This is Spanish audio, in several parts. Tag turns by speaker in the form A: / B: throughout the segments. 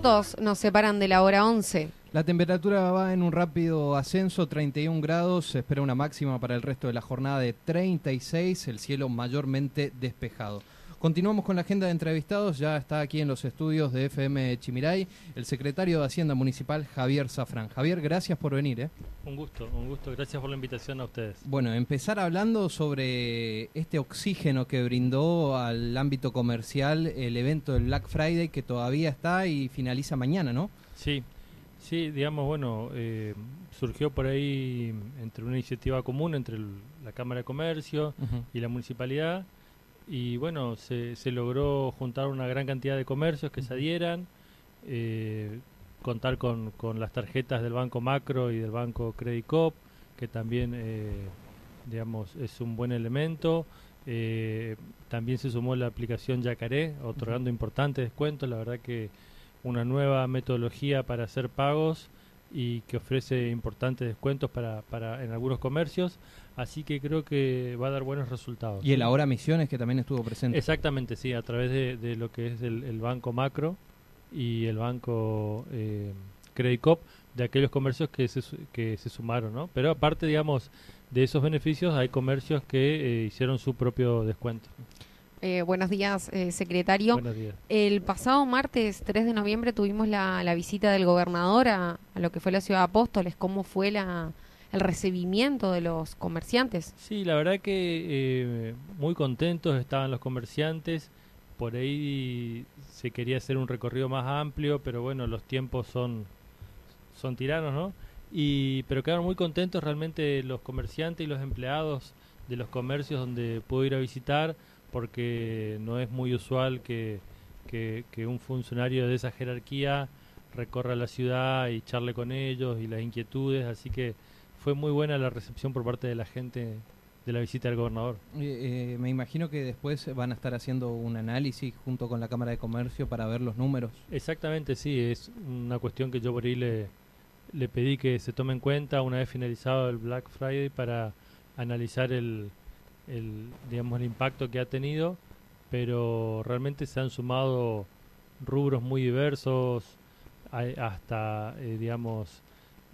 A: nos separan de la hora 11.
B: La temperatura va en un rápido ascenso, 31 grados, se espera una máxima para el resto de la jornada de 36, el cielo mayormente despejado. Continuamos con la agenda de entrevistados. Ya está aquí en los estudios de FM Chimiray el secretario de Hacienda Municipal, Javier Zafrán. Javier, gracias por venir. ¿eh?
C: Un gusto, un gusto. Gracias por la invitación a ustedes.
B: Bueno, empezar hablando sobre este oxígeno que brindó al ámbito comercial el evento del Black Friday que todavía está y finaliza mañana, ¿no?
C: Sí, sí, digamos, bueno, eh, surgió por ahí entre una iniciativa común entre la Cámara de Comercio y la municipalidad y bueno, se, se logró juntar una gran cantidad de comercios que se adhieran, eh, contar con, con, las tarjetas del Banco Macro y del Banco Credit Cop, que también, eh, digamos, es un buen elemento. Eh, también se sumó la aplicación Yacaré, otorgando importantes descuentos. La verdad que una nueva metodología para hacer pagos y que ofrece importantes descuentos para, para en algunos comercios. Así que creo que va a dar buenos resultados.
B: Y el Ahora Misiones, que también estuvo presente.
C: Exactamente, sí, a través de, lo que es el, Banco Macro y el Banco eh, Credit Cop, de aquellos comercios que se, que se sumaron, ¿no? Pero aparte, digamos, de esos beneficios, hay comercios que eh, hicieron su propio descuento.
A: Eh, buenos días, eh, secretario.
C: Buenos días.
A: El pasado martes 3 de noviembre tuvimos la, la visita del gobernador a, a, lo que fue la ciudad de Apóstoles. ¿Cómo fue la, el recibimiento de los comerciantes.
C: Sí, la verdad que eh, muy contentos estaban los comerciantes. Por ahí se quería hacer un recorrido más amplio, pero bueno, los tiempos son, son tiranos, ¿no? Y, pero quedaron muy contentos realmente los comerciantes y los empleados de los comercios donde puedo ir a visitar, porque no es muy usual que, que, que un funcionario de esa jerarquía recorra la ciudad y charle con ellos y las inquietudes, así que fue muy buena la recepción por parte de la gente de la visita del gobernador.
B: Eh, me imagino que después van a estar haciendo un análisis junto con la Cámara de Comercio para ver los números.
C: Exactamente, sí, es una cuestión que yo por ahí le, le pedí que se tome en cuenta una vez finalizado el Black Friday para analizar el, el, digamos, el impacto que ha tenido, pero realmente se han sumado rubros muy diversos, hasta, eh, digamos,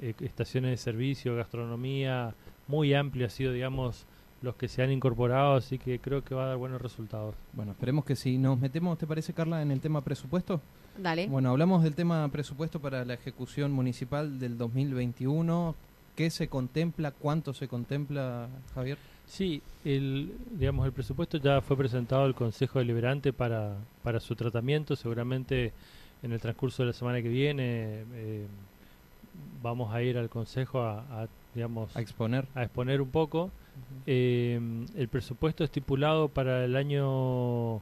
C: eh, estaciones de servicio, gastronomía, muy amplio ha sido, digamos, los que se han incorporado, así que creo que va a dar buenos resultados.
B: Bueno, esperemos que sí. Nos metemos, ¿te parece, Carla, en el tema presupuesto?
A: Dale.
B: Bueno, hablamos del tema presupuesto para la ejecución municipal del 2021. ¿Qué se contempla? ¿Cuánto se contempla, Javier?
C: Sí, el, digamos, el presupuesto ya fue presentado al Consejo Deliberante para, para su tratamiento. Seguramente en el transcurso de la semana que viene eh, vamos a ir al consejo a, digamos
B: a exponer.
C: a exponer un poco. Eh, el presupuesto estipulado para el año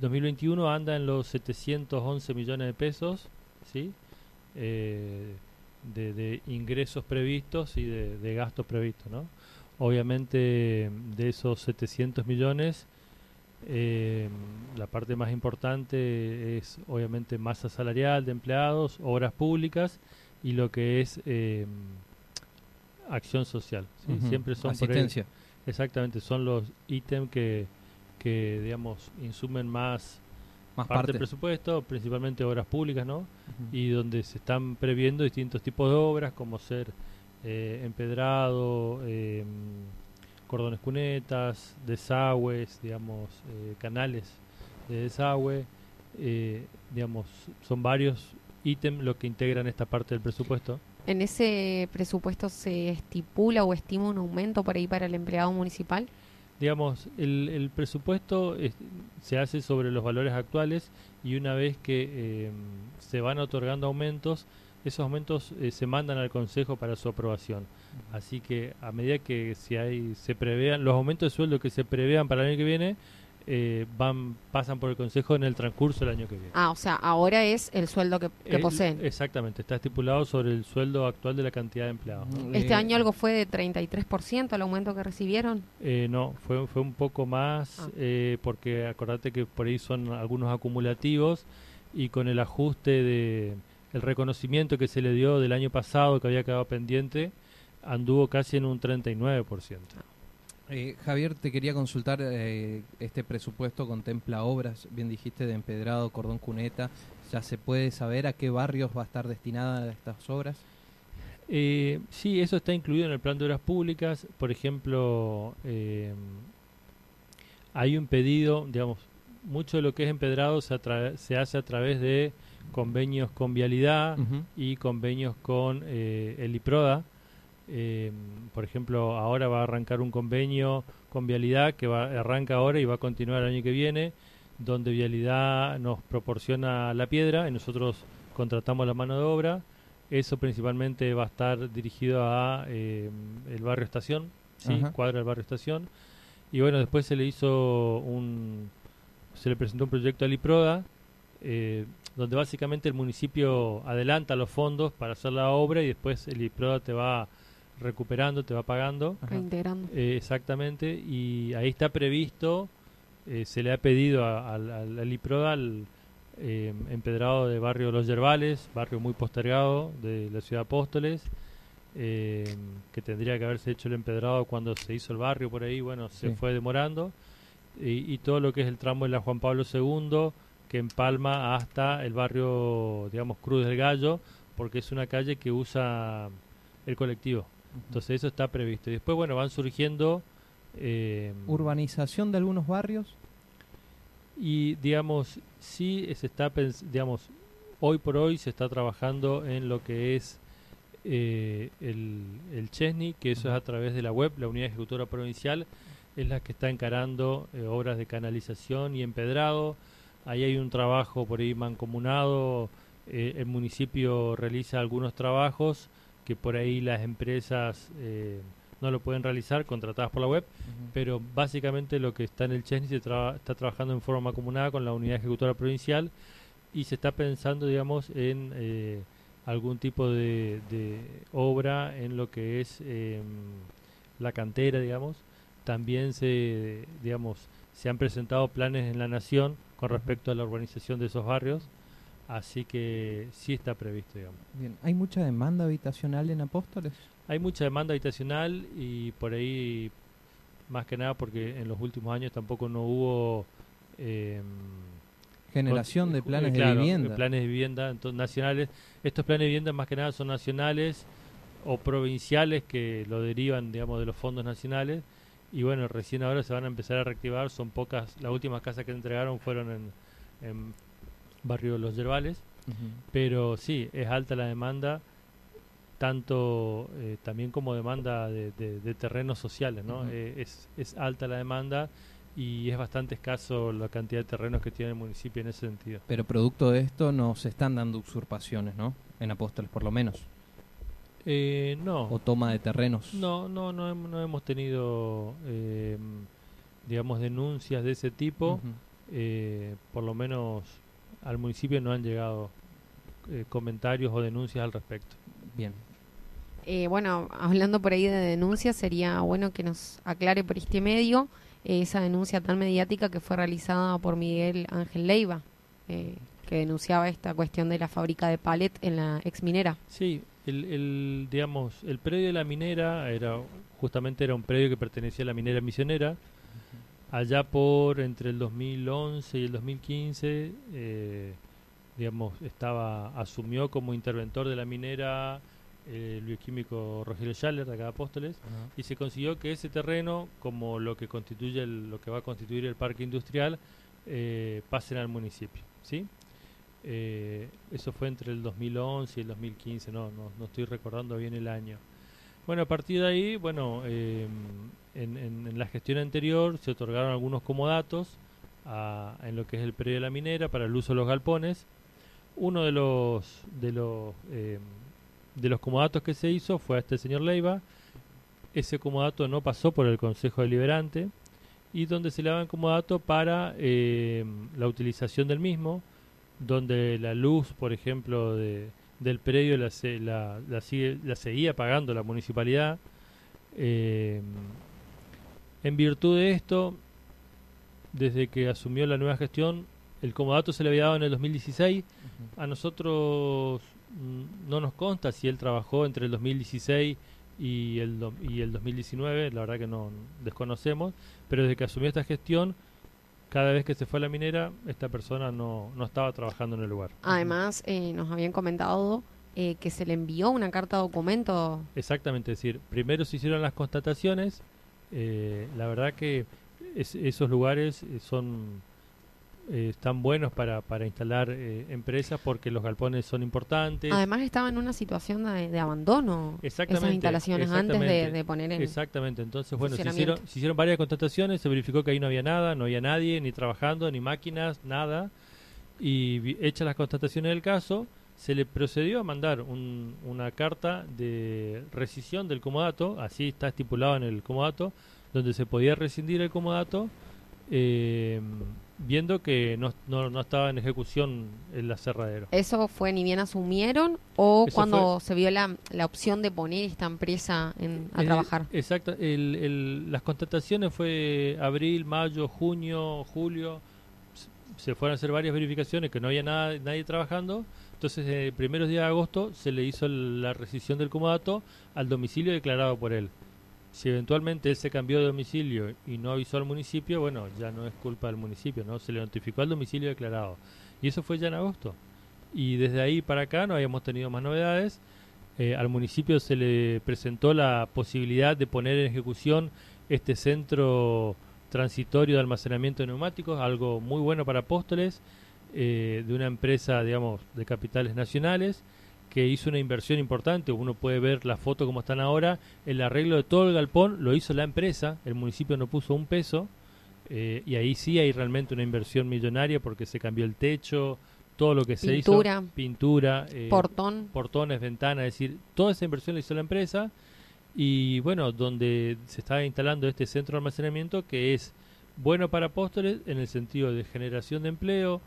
C: 2021 anda en los 711 millones de pesos sí eh, de, ingresos previstos y de, gastos previstos no obviamente de esos 700 millones eh, la parte más importante es obviamente masa salarial de empleados, obras públicas y lo que es eh, acción social. Siempre son
B: asistencia.
C: exactamente, son los ítems que, que, digamos, insumen más,
B: más parte,
C: del presupuesto, principalmente obras públicas, ¿no? Y donde se están previendo distintos tipos de obras, como ser eh, empedrado, eh, cordones cunetas, desagües, digamos, eh, canales de desagüe, digamos, son varios ítem lo que integran esta parte del presupuesto.
A: ¿En ese presupuesto se estipula o estima un aumento por ahí para el empleado municipal?
C: Digamos, el, el presupuesto se hace sobre los valores actuales y una vez que eh, se van otorgando aumentos, esos aumentos eh, se mandan al Consejo para su aprobación. Así que a medida que si hay, se prevean los aumentos de sueldo que se prevean para el año que viene, eh, van pasan por el Consejo en el transcurso del año que viene.
A: Ah, o sea, ahora es el sueldo que, que
C: El-
A: poseen.
C: Exactamente, está estipulado sobre el sueldo actual de la cantidad de empleados. ¿no?
A: Este
B: Eh,
A: año algo fue de 33% el aumento que recibieron.
C: Eh, no, fue, fue un poco más,
A: Ah.
C: eh, porque acordate que por ahí son algunos acumulativos y con el ajuste de el reconocimiento que se le dio del año pasado que había quedado pendiente, anduvo casi en un 39%.
B: Eh, Javier, te quería consultar, eh, este presupuesto contempla obras, bien dijiste, de empedrado, cordón cuneta, ¿ya se puede saber a qué barrios va a estar destinada estas obras?
C: Eh, sí, eso está incluido en el plan de obras públicas. Por ejemplo, eh, hay un pedido, digamos, mucho de lo que es empedrado se, se hace a través de convenios con Vialidad y convenios con eh, el IPRODA. Eh, por ejemplo, ahora va a arrancar un convenio con Vialidad que va, arranca ahora y va a continuar el año que viene, donde Vialidad nos proporciona la piedra y nosotros contratamos la mano de obra. Eso principalmente va a estar dirigido a eh, el barrio Estación, sí, cuadra del barrio Estación. Y bueno, después se le hizo un, se le presentó un proyecto al IPRODA, eh, donde básicamente el municipio adelanta los fondos para hacer la obra y después el IPRODA te va recuperando, te va pagando.
A: Reintegrando.
C: Eh, exactamente, y ahí está previsto, eh, se le ha pedido a- al, al, al IPRODA al eh, empedrado de barrio Los Yerbales, barrio muy postergado de la ciudad de Apóstoles, eh, que tendría que haberse hecho el empedrado cuando se hizo el barrio por ahí, bueno, se
B: Sí.
C: fue demorando, y, y todo lo que es el tramo de la Juan Pablo II, que empalma hasta el barrio, digamos, Cruz del Gallo, porque es una calle que usa el colectivo. Entonces eso está previsto. Y después, bueno, van surgiendo... eh,
B: ¿Urbanización de algunos barrios?
C: y, digamos, sí se está, digamos, hoy por hoy se está trabajando en lo que es eh, el, el Chesney, que eso es a través de la web, la Unidad Ejecutora Provincial, es la que está encarando eh, obras de canalización y empedrado. Ahí hay un trabajo por ahí mancomunado, eh, el municipio realiza algunos trabajos que por ahí las empresas eh, no lo pueden realizar, contratadas por la web, pero básicamente lo que está en el Chesney se traba- está trabajando en forma comunada con la unidad ejecutora provincial y se está pensando, digamos, en eh, algún tipo de, de obra en lo que es em, la cantera, digamos. También se, digamos, se han presentado planes en la nación con respecto a la urbanización de esos barrios, así que sí está previsto, digamos.
B: Bien. ¿Hay mucha demanda habitacional en Apóstoles?
C: Hay mucha demanda habitacional y por ahí, más que nada porque en los últimos años tampoco no hubo... em,
B: Generación de planes
C: eh, claro,
B: de vivienda.
C: planes de vivienda entonces, nacionales. Estos planes de vivienda más que nada son nacionales o provinciales que lo derivan, digamos, de los fondos nacionales. Y bueno, recién ahora se van a empezar a reactivar. Son pocas, las últimas casas que entregaron fueron en, en barrio Los Yerbales. Pero sí, es alta la demanda, tanto eh, también como demanda de, de- de terrenos sociales, ¿no? Eh, es, es alta la demanda y es bastante escaso la cantidad de terrenos que tiene el municipio en ese sentido.
B: Pero producto de esto no se están dando usurpaciones, ¿no? En Apóstoles, por lo menos.
C: Eh, no,
B: O toma de terrenos.
C: no, no, no, no hemos tenido, eh, digamos, denuncias de ese tipo. Eh, por lo menos al municipio no han llegado eh, comentarios o denuncias al respecto.
B: Bien.
A: Eh, bueno, hablando por ahí de denuncias, sería bueno que nos aclare por este medio eh, esa denuncia tan mediática que fue realizada por Miguel Ángel Leiva, eh, que denunciaba esta cuestión de la fábrica de palet en la ex minera.
C: Sí, el, el, digamos, el predio de la minera era justamente era un predio que pertenecía a la minera misionera. Allá por entre el 2011 y el 2015, eh, digamos, estaba asumió como interventor de la minera eh, el bioquímico Rogelio Schaller de acá de Apóstoles y se consiguió que ese terreno, como lo que constituye el- lo que va a constituir el parque industrial, eh, pasen al municipio, ¿sí? Eh, eso fue entre el 2011 y el 2015, no, no, no estoy recordando bien el año. Bueno, a partir de ahí, bueno, eh, en, en- en la gestión anterior se otorgaron algunos comodatos a- en lo que es el predio de la minera para el uso de los galpones. uno de los de los eh, de los comodatos que se hizo fue a este señor Leiva. Ese comodato no pasó por el Consejo Deliberante y donde se le daba comodato para la utilización del mismo, donde la luz, por ejemplo, de, del predio la, la, la, sigue, la seguía pagando la municipalidad. Eh, en virtud de esto, desde que asumió la nueva gestión, el comodato se le había dado en el 2016. A nosotros mm, no nos consta si él trabajó entre el 2016 y el, y el 2019, la verdad que no desconocemos, pero desde que asumió esta gestión, cada vez que se fue a la minera, esta persona no, no estaba trabajando en el lugar.
A: Además, eh, nos habían comentado eh, que se le envió una carta documento.
C: Exactamente, es decir, primero se hicieron las constataciones, eh, la verdad que esos lugares son eh, están buenos para, para instalar eh, empresas porque los galpones son importantes.
A: Además estaba en una situación de, abandono esas instalaciones antes de, poner en
C: Exactamente, entonces bueno, se hicieron, se hicieron varias contrataciones, se verificó que ahí no había nada, no había nadie, ni trabajando, ni máquinas, nada, y hechas las constataciones del caso, se le procedió a mandar una carta de rescisión del comodato, así está estipulado en el comodato, donde se podía rescindir el comodato, eh, viendo que no, no, estaba en ejecución el aserradero.
A: ¿Eso fue ni bien asumieron o cuando se vio la, la, opción de poner esta empresa en, a trabajar?
C: Exacto, el, las constataciones fue abril, mayo, junio, julio, se fueron a hacer varias verificaciones que no había nada, nadie trabajando, entonces el primeros días de agosto se le hizo la rescisión del comodato al domicilio declarado por él. Si eventualmente él se cambió de domicilio y no avisó al municipio, bueno, ya no es culpa del municipio, ¿no? Se le notificó al domicilio declarado. Y eso fue ya en agosto. Y desde ahí para acá no habíamos tenido más novedades. Eh, al municipio se le presentó la posibilidad de poner en ejecución este centro transitorio de almacenamiento de neumáticos, algo muy bueno para Apóstoles, eh, de una empresa, digamos, de capitales nacionales que hizo una inversión importante, uno puede ver la foto como están ahora, el arreglo de todo el galpón lo hizo la empresa, el municipio no puso un peso, eh, y ahí sí hay realmente una inversión millonaria porque se cambió el techo, todo lo que se hizo, pintura,
A: eh, portón,
C: portones, ventanas, es decir, toda esa inversión la hizo la empresa, y bueno, donde se está instalando este centro de almacenamiento que es bueno para Apóstoles en el sentido de generación de empleo,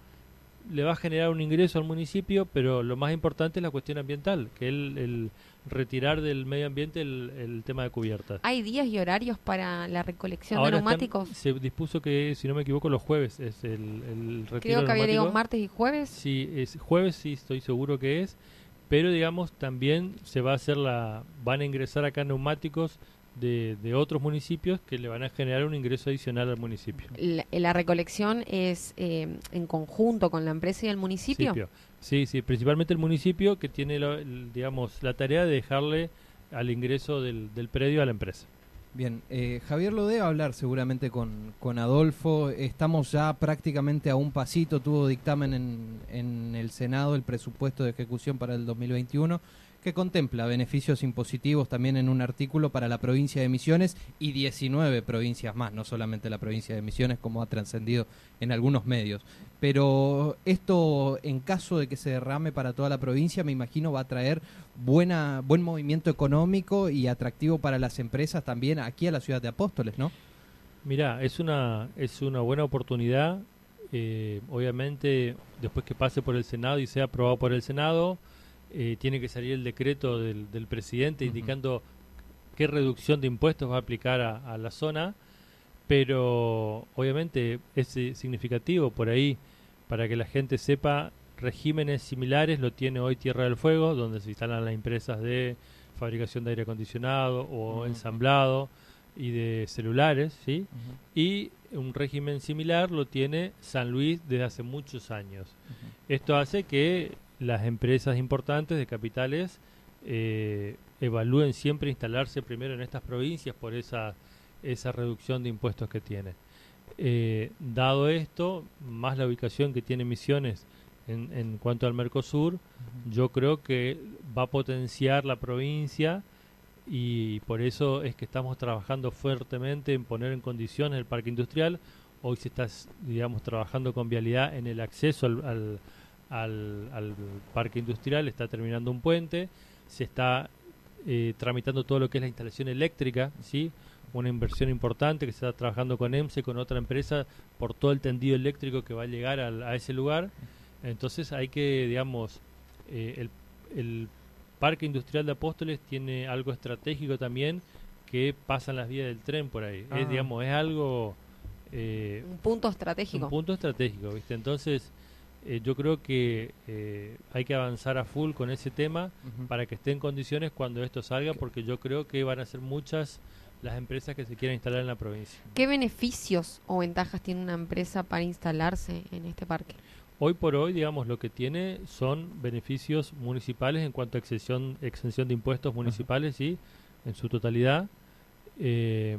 C: le va a generar un ingreso al municipio, pero lo más importante es la cuestión ambiental, que es el, retirar del medio ambiente el, tema de cubiertas.
A: ¿Hay días y horarios para la recolección de neumáticos?
C: se dispuso que, si no me equivoco, los jueves es el, el retiro
A: Creo que había llegado martes y jueves.
C: Sí, es jueves, sí, estoy seguro que es. Pero, digamos, también se va a hacer la... Van a ingresar acá neumáticos de, de, otros municipios que le van a generar un ingreso adicional al municipio.
A: ¿La, recolección es eh, en conjunto con la empresa y el municipio?
C: Sí, sí, principalmente el municipio que tiene, digamos, la tarea de dejarle al ingreso del, del predio a la empresa.
B: Bien, eh, Javier lo debe hablar seguramente con, con, Adolfo. Estamos ya prácticamente a un pasito. Tuvo dictamen en, en el Senado el presupuesto de ejecución para el 2021 que contempla beneficios impositivos también en un artículo para la provincia de Misiones y 19 provincias más, no solamente la provincia de Misiones como ha trascendido en algunos medios. Pero esto, en caso de que se derrame para toda la provincia, me imagino va a traer buena, buen movimiento económico y atractivo para las empresas también aquí a la ciudad de Apóstoles, ¿no?
C: Mira, es una, es una buena oportunidad. Eh, obviamente, después que pase por el Senado y sea aprobado por el Senado, eh, tiene que salir el decreto del, presidente indicando qué reducción de impuestos va a aplicar a, la zona, pero obviamente es significativo por ahí para que la gente sepa regímenes similares lo tiene hoy Tierra del Fuego, donde se instalan las empresas de fabricación de aire acondicionado o ensamblado y de celulares, ¿sí? Y un régimen similar lo tiene San Luis desde hace muchos años. Esto hace que las empresas importantes de capitales eh, evalúen siempre instalarse primero en estas provincias por esa, esa reducción de impuestos que tiene. Eh, dado esto, más la ubicación que tiene Misiones en, en cuanto al Mercosur, yo creo que va a potenciar la provincia y por eso es que estamos trabajando fuertemente en poner en condiciones el parque industrial. Hoy se está, digamos, trabajando con vialidad en el acceso al al, al parque industrial, está terminando un puente, se está eh, tramitando todo lo que es la instalación eléctrica, ¿sí? una inversión importante que se está trabajando con EMSE, con otra empresa, por todo el tendido eléctrico que va a llegar al- a ese lugar. Entonces hay que, digamos, eh, el, el Parque Industrial de Apóstoles tiene algo estratégico también que pasan las vías del tren por ahí.
B: Ah.
C: Es, digamos, es algo... eh,
A: Un punto estratégico.
C: un punto estratégico, ¿viste? Entonces, eh, yo creo que eh, hay que avanzar a full con ese tema para que esté en condiciones cuando esto salga, porque yo creo que van a ser muchas las empresas que se quieran instalar en la provincia.
A: ¿Qué beneficios o ventajas tiene una empresa para instalarse en este parque?
C: Hoy por hoy, digamos, lo que tiene son beneficios municipales en cuanto a exención, exención de impuestos municipales, sí, en su totalidad. Eh,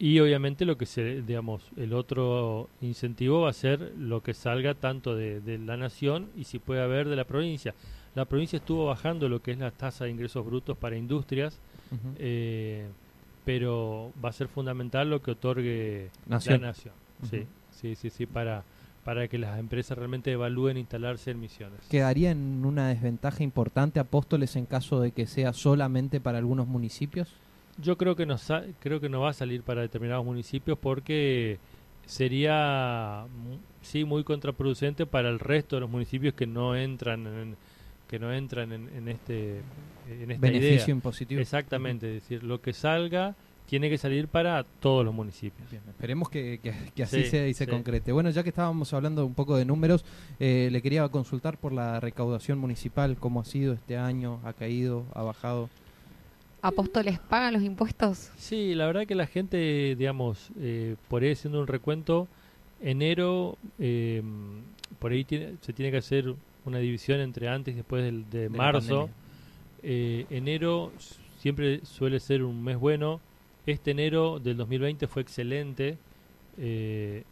C: y obviamente lo que se, digamos, el otro incentivo va a ser lo que salga tanto de, de la nación y si puede haber de la provincia. La provincia estuvo bajando lo que es la tasa de ingresos brutos para industrias, eh, pero va a ser fundamental lo que otorgue
B: Nación.
C: la nación. Sí, sí, sí, sí, para, para que las empresas realmente evalúen instalarse en misiones.
B: ¿Quedaría en una desventaja importante Apóstoles en caso de que sea solamente para algunos municipios?
C: Yo creo que no sa- creo que no va a salir para determinados municipios porque sería sí muy contraproducente para el resto de los municipios que no entran en, que no entran en, en este en esta
B: Beneficio
C: idea.
B: impositivo.
C: Exactamente, es decir, lo que salga tiene que salir para todos los municipios.
B: Bien, esperemos que, que- que así
C: Sí,
B: sea y se
C: sí.
B: concrete. Bueno, ya que estábamos hablando un poco de números, eh, le quería consultar por la recaudación municipal, cómo ha sido este año, ha caído, ha bajado.
A: ¿Apóstoles pagan los impuestos?
C: Sí, la verdad que la gente, digamos, eh, por ahí haciendo un recuento, enero, eh, por ahí tiene- se tiene que hacer una división entre antes y después del- de, marzo. Eh, enero siempre suele ser un mes bueno. Este enero del 2020 fue excelente. eh,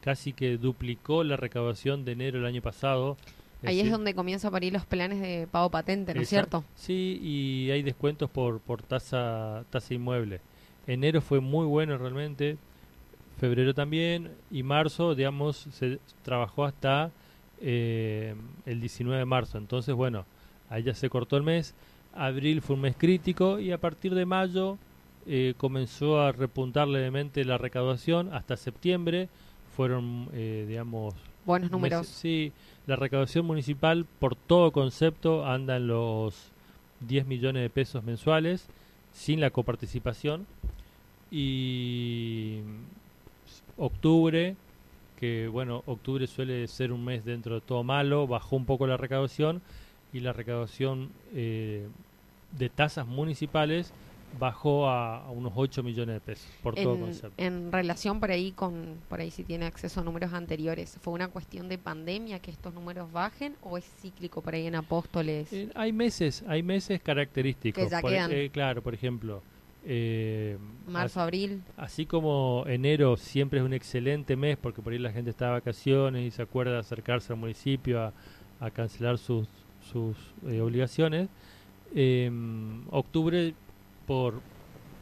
C: casi que duplicó la recaudación de enero del año pasado.
A: Ahí es donde comienza a parir los planes de pago patente, ¿no es cierto?
C: Sí, y hay descuentos por, por tasa, tasa inmueble. Enero fue muy bueno realmente, febrero también, y marzo, digamos, se trabajó hasta eh, el 19 de marzo. Entonces, bueno, ahí ya se cortó el mes. Abril fue un mes crítico y a partir de mayo eh, comenzó a repuntar levemente la recaudación. Hasta septiembre fueron, eh, digamos,
A: Buenos
C: meses-
A: números.
C: sí, la recaudación municipal por todo concepto anda en los 10 millones de pesos mensuales sin la coparticipación. Y octubre que bueno octubre suele ser un mes dentro de todo malo bajó un poco la recaudación y la recaudación eh, de tasas municipales bajó a, a unos 8 millones de pesos por todo
A: En,
C: concepto
A: en relación por ahí con, por ahí si tiene acceso a números anteriores, ¿fue una cuestión de pandemia que estos números bajen o es cíclico por ahí en Apóstoles?
C: Eh, hay meses, hay meses característicos.
A: Que ya
C: Por-
A: quedan.
C: eh, claro, por ejemplo, eh,
A: Marzo,
C: as-
A: abril.
C: así como enero siempre es un excelente mes porque por ahí la gente está de vacaciones y se acuerda de acercarse al municipio a, a cancelar sus, sus eh, obligaciones, eh, octubre por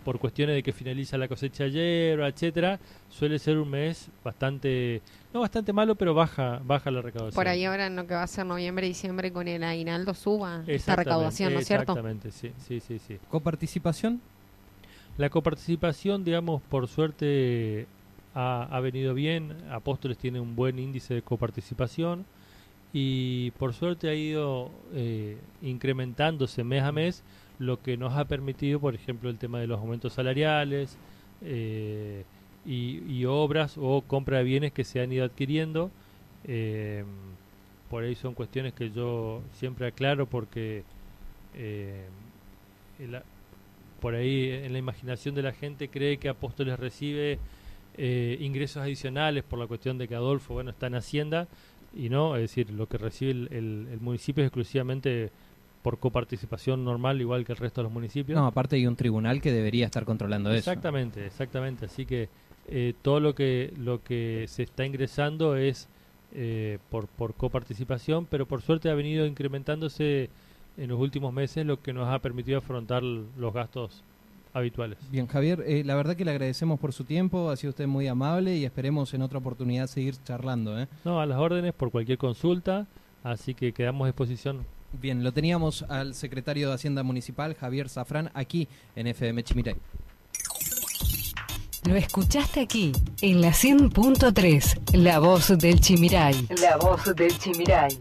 C: por cuestiones de que finaliza la cosecha ayer, etcétera, suele ser un mes bastante no bastante malo, pero baja baja la recaudación.
A: Por ahí ahora en lo que va a ser noviembre, diciembre con el aguinaldo suba esta recaudación, ¿no es cierto?
C: Exactamente, sí, sí, sí, sí.
B: ¿Coparticipación?
C: La coparticipación, digamos, por suerte ha, ha venido bien. Apóstoles tiene un buen índice de coparticipación y por suerte ha ido eh, incrementándose mes a mes, lo que nos ha permitido, por ejemplo, el tema de los aumentos salariales eh, y, obras o compra de bienes que se han ido adquiriendo. Eh, por ahí son cuestiones que yo siempre aclaro porque eh, por ahí en la imaginación de la gente cree que Apóstoles recibe ingresos adicionales por la cuestión de que Adolfo bueno está en Hacienda y no, es decir, lo que recibe el- el municipio es exclusivamente por coparticipación normal, igual que el resto de los municipios.
B: No, aparte hay un tribunal que debería estar controlando eso.
C: Exactamente, exactamente. Así que eh, todo lo que lo que se está ingresando es eh, por por coparticipación, pero por suerte ha venido incrementándose en los últimos meses, lo que nos ha permitido afrontar los gastos habituales.
B: Bien, Javier, eh, la verdad que le agradecemos por su tiempo, ha sido usted muy amable y esperemos en otra oportunidad seguir charlando. ¿eh?
C: No, a las órdenes por cualquier consulta, así que quedamos a disposición.
B: Bien, lo teníamos al secretario de Hacienda Municipal, Javier Zafrán, aquí en FM Chimiray.
D: Lo escuchaste aquí, en la 100.3, La Voz del Chimiray. La Voz del Chimiray.